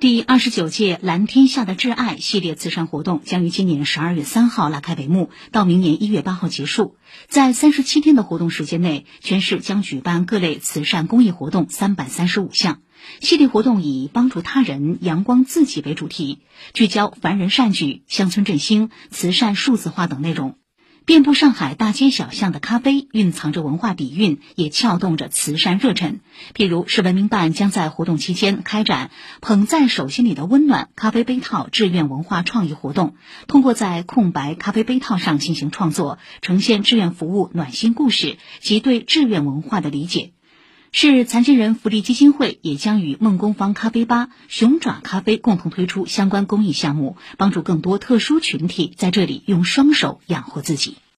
第二十九届“蓝天下的挚爱”系列慈善活动将于今年十二月三号拉开帷幕，到明年一月八号结束。在三十七天的活动时间内，全市将举办各类慈善公益活动三百三十五项。系列活动以“帮助他人，阳光自己”为主题，聚焦凡人善举、乡村振兴、慈善数字化等内容。遍布上海大街小巷的咖啡，蕴藏着文化底蕴，也撬动着慈善热忱。譬如，市文明办将在活动期间开展“捧在手心里的温暖”咖啡杯套志愿文化创意活动，通过在空白咖啡杯套上进行创作，呈现志愿服务暖心故事及对志愿文化的理解。市残疾人福利基金会也将与梦工坊咖啡吧、熊爪咖啡共同推出相关公益项目，帮助更多特殊群体在这里用双手养活自己。